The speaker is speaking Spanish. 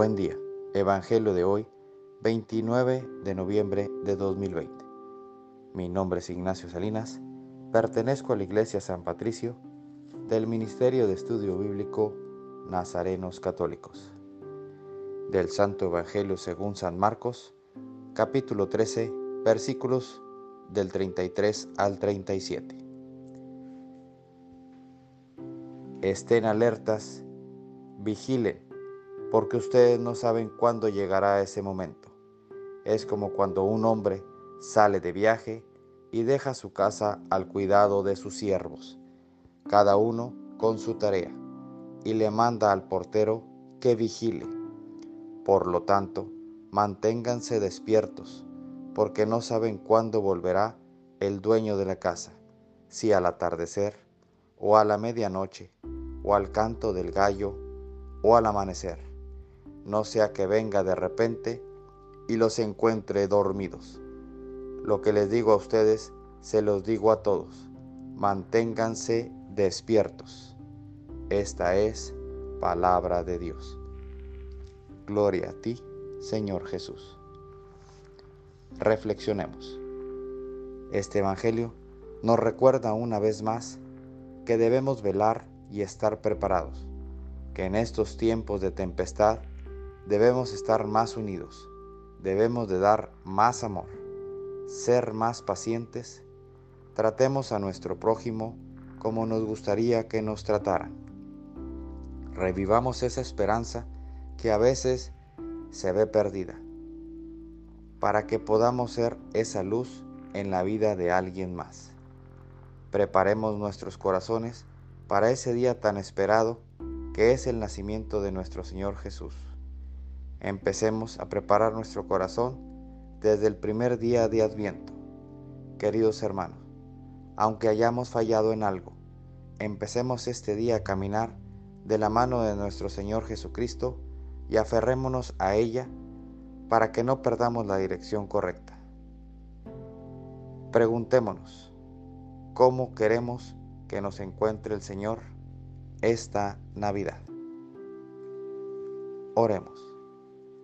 Buen día. Evangelio de hoy, 29 de noviembre de 2020. Mi nombre es Ignacio Salinas. Pertenezco a la Iglesia San Patricio del Ministerio de Estudio Bíblico Nazarenos Católicos. Del Santo Evangelio según San Marcos, capítulo 13, versículos del 33 al 37. Estén alertas, vigilen porque ustedes no saben cuándo llegará ese momento. Es como cuando un hombre sale de viaje y deja su casa al cuidado de sus siervos, cada uno con su tarea, y le manda al portero que vigile. Por lo tanto, manténganse despiertos, porque no saben cuándo volverá el dueño de la casa, si al atardecer, o a la medianoche, o al canto del gallo, o al amanecer no sea que venga de repente y los encuentre dormidos. Lo que les digo a ustedes, se los digo a todos, manténganse despiertos. Esta es palabra de Dios. Gloria a ti, Señor Jesús. Reflexionemos. Este Evangelio nos recuerda una vez más que debemos velar y estar preparados, que en estos tiempos de tempestad debemos estar más unidos, debemos de dar más amor, ser más pacientes, tratemos a nuestro prójimo como nos gustaría que nos trataran. Revivamos esa esperanza que a veces se ve perdida, para que podamos ser esa luz en la vida de alguien más. Preparemos nuestros corazones para ese día tan esperado que es el nacimiento de nuestro Señor Jesús. Empecemos a preparar nuestro corazón desde el primer día de Adviento. Queridos hermanos, aunque hayamos fallado en algo, empecemos este día a caminar de la mano de nuestro Señor Jesucristo y aferrémonos a ella para que no perdamos la dirección correcta. Preguntémonos, ¿cómo queremos que nos encuentre el Señor esta Navidad? Oremos.